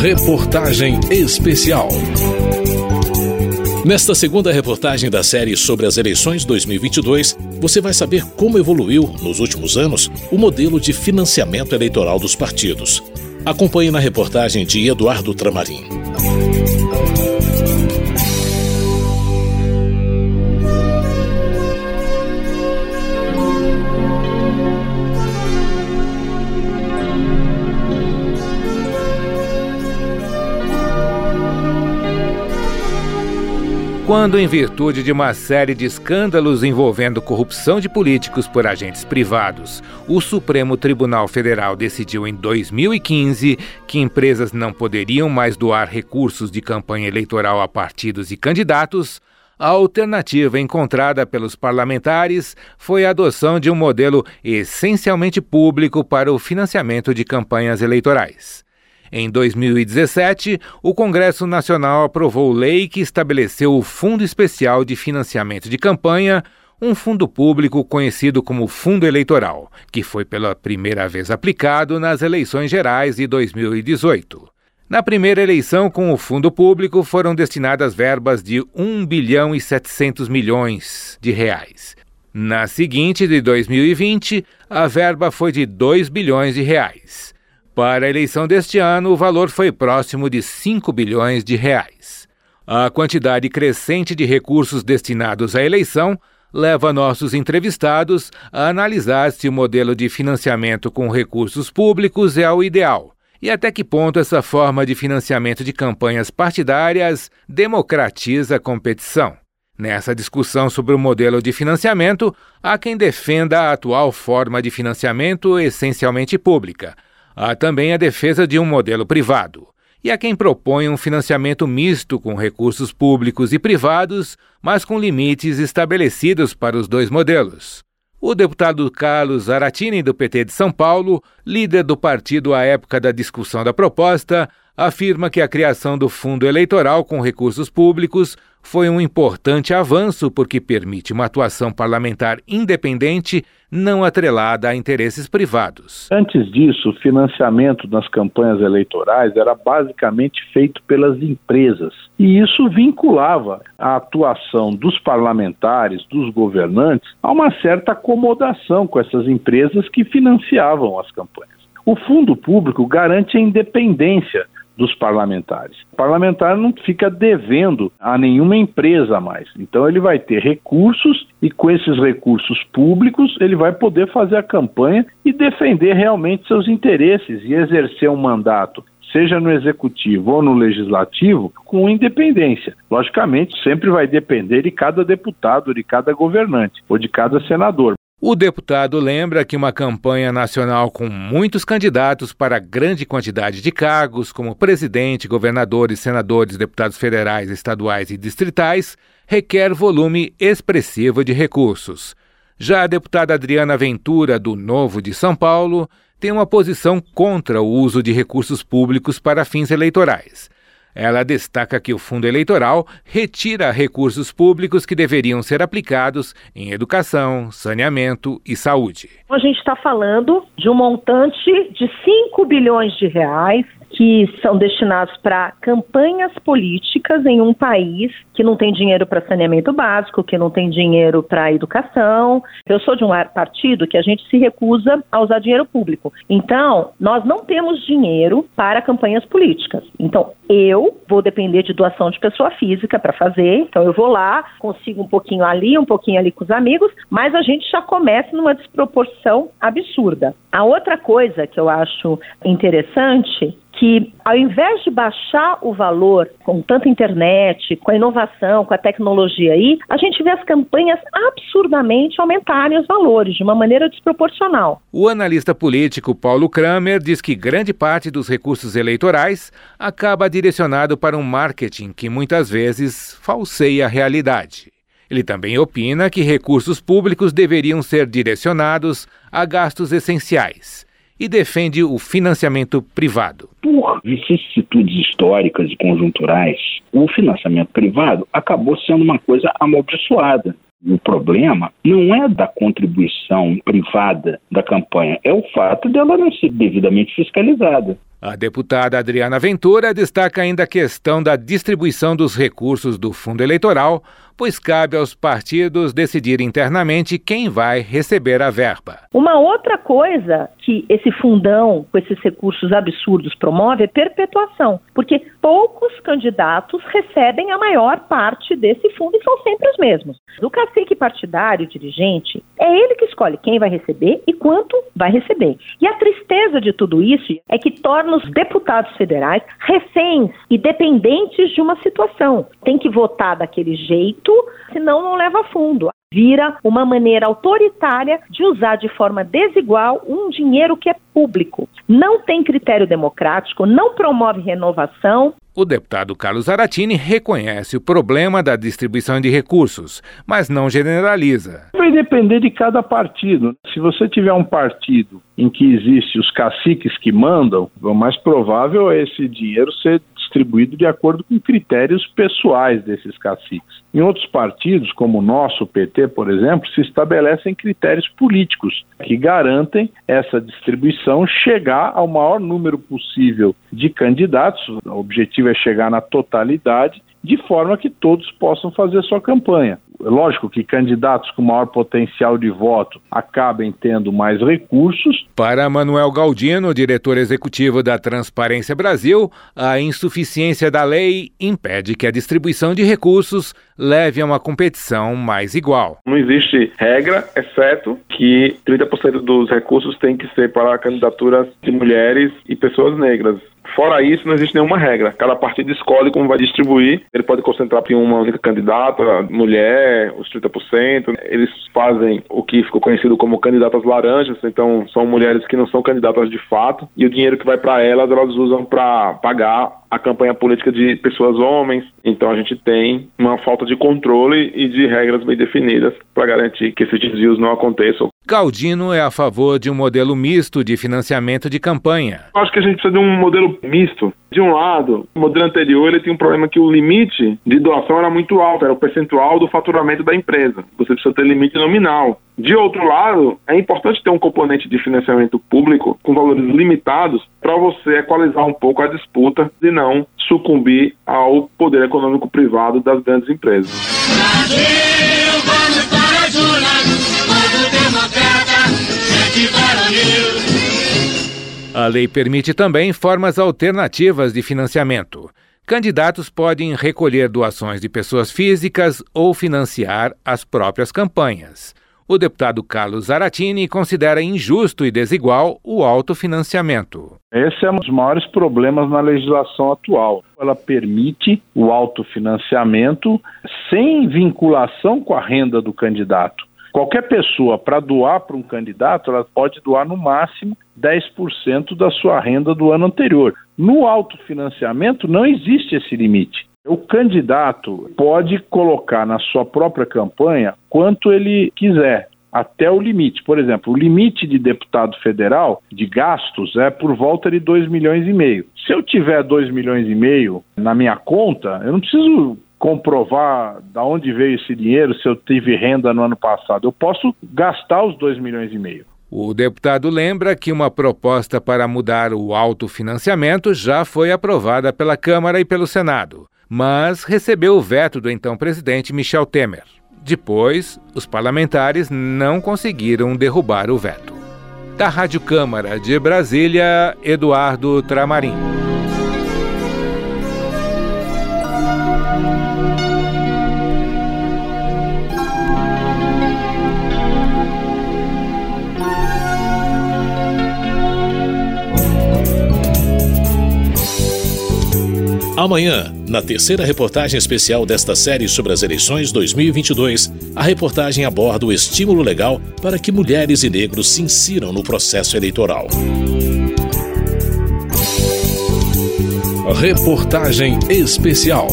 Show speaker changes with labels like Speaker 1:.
Speaker 1: Reportagem Especial. Nesta segunda reportagem da série sobre as eleições 2022, você vai saber como evoluiu, nos últimos anos, o modelo de financiamento eleitoral dos partidos. Acompanhe na reportagem de Eduardo Tramarim.
Speaker 2: Quando, em virtude de uma série de escândalos envolvendo corrupção de políticos por agentes privados, o Supremo Tribunal Federal decidiu em 2015 que empresas não poderiam mais doar recursos de campanha eleitoral a partidos e candidatos, a alternativa encontrada pelos parlamentares foi a adoção de um modelo essencialmente público para o financiamento de campanhas eleitorais. Em 2017, o Congresso Nacional aprovou lei que estabeleceu o Fundo Especial de Financiamento de Campanha, um fundo público conhecido como Fundo Eleitoral, que foi pela primeira vez aplicado nas eleições gerais de 2018. Na primeira eleição com o fundo público foram destinadas verbas de 1 bilhão e 700 milhões de reais. Na seguinte, de 2020, a verba foi de 2 bilhões de reais. Para a eleição deste ano, o valor foi próximo de 5 bilhões de reais. A quantidade crescente de recursos destinados à eleição leva nossos entrevistados a analisar se o modelo de financiamento com recursos públicos é o ideal e até que ponto essa forma de financiamento de campanhas partidárias democratiza a competição. Nessa discussão sobre o modelo de financiamento, há quem defenda a atual forma de financiamento essencialmente pública Há também a defesa de um modelo privado. E há quem propõe um financiamento misto com recursos públicos e privados, mas com limites estabelecidos para os dois modelos. O deputado Carlos Aratini, do PT de São Paulo, líder do partido à época da discussão da proposta, afirma que a criação do fundo eleitoral com recursos públicos foi um importante avanço porque permite uma atuação parlamentar independente, não atrelada a interesses privados.
Speaker 3: Antes disso, o financiamento nas campanhas eleitorais era basicamente feito pelas empresas. E isso vinculava a atuação dos parlamentares, dos governantes, a uma certa acomodação com essas empresas que financiavam as campanhas. O fundo público garante a independência dos parlamentares. O parlamentar não fica devendo a nenhuma empresa mais. Então ele vai ter recursos e com esses recursos públicos ele vai poder fazer a campanha e defender realmente seus interesses e exercer um mandato seja no executivo ou no legislativo, com independência. Logicamente, sempre vai depender de cada deputado, de cada governante ou de cada senador.
Speaker 2: O deputado lembra que uma campanha nacional com muitos candidatos para grande quantidade de cargos, como presidente, governadores, senadores, deputados federais, estaduais e distritais, requer volume expressivo de recursos. Já a deputada Adriana Ventura, do Novo de São Paulo, tem uma posição contra o uso de recursos públicos para fins eleitorais. Ela destaca que o fundo eleitoral retira recursos públicos que deveriam ser aplicados em educação, saneamento e saúde.
Speaker 4: A gente está falando de um montante de 5 bilhões de reais que são destinados para campanhas políticas em um país que não tem dinheiro para saneamento básico, que não tem dinheiro para educação. Eu sou de um partido que a gente se recusa a usar dinheiro público. Então, nós não temos dinheiro para campanhas políticas. Então, eu vou depender de doação de pessoa física para fazer. Então, eu vou lá, consigo um pouquinho ali, um pouquinho ali com os amigos, mas a gente já começa numa desproporção absurda. A outra coisa que eu acho interessante que ao invés de baixar o valor com tanta internet, com a inovação, com a tecnologia aí, a gente vê as campanhas absurdamente aumentarem os valores de uma maneira desproporcional.
Speaker 2: O analista político Paulo Kramer diz que grande parte dos recursos eleitorais acaba direcionado para um marketing que muitas vezes falseia a realidade. Ele também opina que recursos públicos deveriam ser direcionados a gastos essenciais e defende o financiamento privado.
Speaker 5: Por vicissitudes históricas e conjunturais, o financiamento privado acabou sendo uma coisa amaldiçoada. O problema não é da contribuição privada da campanha, é o fato dela não ser devidamente fiscalizada.
Speaker 2: A deputada Adriana Ventura destaca ainda a questão da distribuição dos recursos do fundo eleitoral, pois cabe aos partidos decidir internamente quem vai receber a verba.
Speaker 4: Uma outra coisa que esse fundão, com esses recursos absurdos, promove é perpetuação, porque poucos candidatos recebem a maior parte desse fundo e são sempre os mesmos. O cacique partidário, dirigente, é ele que escolhe quem vai receber e quanto vai receber. E a tristeza de tudo isso é que torna os deputados federais reféns e dependentes de uma situação. Tem que votar daquele jeito, senão não leva fundo vira uma maneira autoritária de usar de forma desigual um dinheiro que é público. Não tem critério democrático, não promove renovação.
Speaker 2: O deputado Carlos Aratini reconhece o problema da distribuição de recursos, mas não generaliza.
Speaker 3: Vai depender de cada partido. Se você tiver um partido em que existem os caciques que mandam, o mais provável é esse dinheiro ser distribuído de acordo com critérios pessoais desses caciques. Em outros partidos, como o nosso, o PT, por exemplo, se estabelecem critérios políticos que garantem essa distribuição chegar ao maior número possível de candidatos. O objetivo é chegar na totalidade de forma que todos possam fazer sua campanha. Lógico que candidatos com maior potencial de voto acabem tendo mais recursos.
Speaker 2: Para Manuel Galdino, diretor executivo da Transparência Brasil, a insuficiência da lei impede que a distribuição de recursos leve a uma competição mais igual.
Speaker 6: Não existe regra, exceto que 30% dos recursos tem que ser para candidaturas de mulheres e pessoas negras. Fora isso, não existe nenhuma regra. Cada partido escolhe como vai distribuir. Ele pode concentrar em uma única candidata, mulher, os 30%. Eles fazem o que ficou conhecido como candidatas laranjas, então são mulheres que não são candidatas de fato. E o dinheiro que vai para elas, elas usam para pagar a campanha política de pessoas homens. Então a gente tem uma falta de controle e de regras bem definidas para garantir que esses desvios não aconteçam.
Speaker 2: Galdino é a favor de um modelo misto de financiamento de campanha.
Speaker 6: Eu acho que a gente precisa de um modelo misto. De um lado, o modelo anterior ele tinha um problema que o limite de doação era muito alto, era o percentual do faturamento da empresa. Você precisa ter limite nominal. De outro lado, é importante ter um componente de financiamento público com valores limitados para você equalizar um pouco a disputa e não sucumbir ao poder econômico privado das grandes empresas. Brasil,
Speaker 2: a lei permite também formas alternativas de financiamento. Candidatos podem recolher doações de pessoas físicas ou financiar as próprias campanhas. O deputado Carlos Zaratini considera injusto e desigual o autofinanciamento.
Speaker 3: Esse é um dos maiores problemas na legislação atual. Ela permite o autofinanciamento sem vinculação com a renda do candidato. Qualquer pessoa, para doar para um candidato, ela pode doar no máximo 10% da sua renda do ano anterior. No autofinanciamento, não existe esse limite. O candidato pode colocar na sua própria campanha quanto ele quiser, até o limite. Por exemplo, o limite de deputado federal de gastos é por volta de 2 milhões e meio. Se eu tiver 2 milhões e meio na minha conta, eu não preciso comprovar da onde veio esse dinheiro, se eu tive renda no ano passado. Eu posso gastar os 2 milhões e meio.
Speaker 2: O deputado lembra que uma proposta para mudar o autofinanciamento já foi aprovada pela Câmara e pelo Senado mas recebeu o veto do então presidente Michel Temer. Depois, os parlamentares não conseguiram derrubar o veto. Da Rádio Câmara de Brasília, Eduardo Tramarim.
Speaker 1: Amanhã, na terceira reportagem especial desta série sobre as eleições 2022, a reportagem aborda o estímulo legal para que mulheres e negros se insiram no processo eleitoral. Reportagem especial.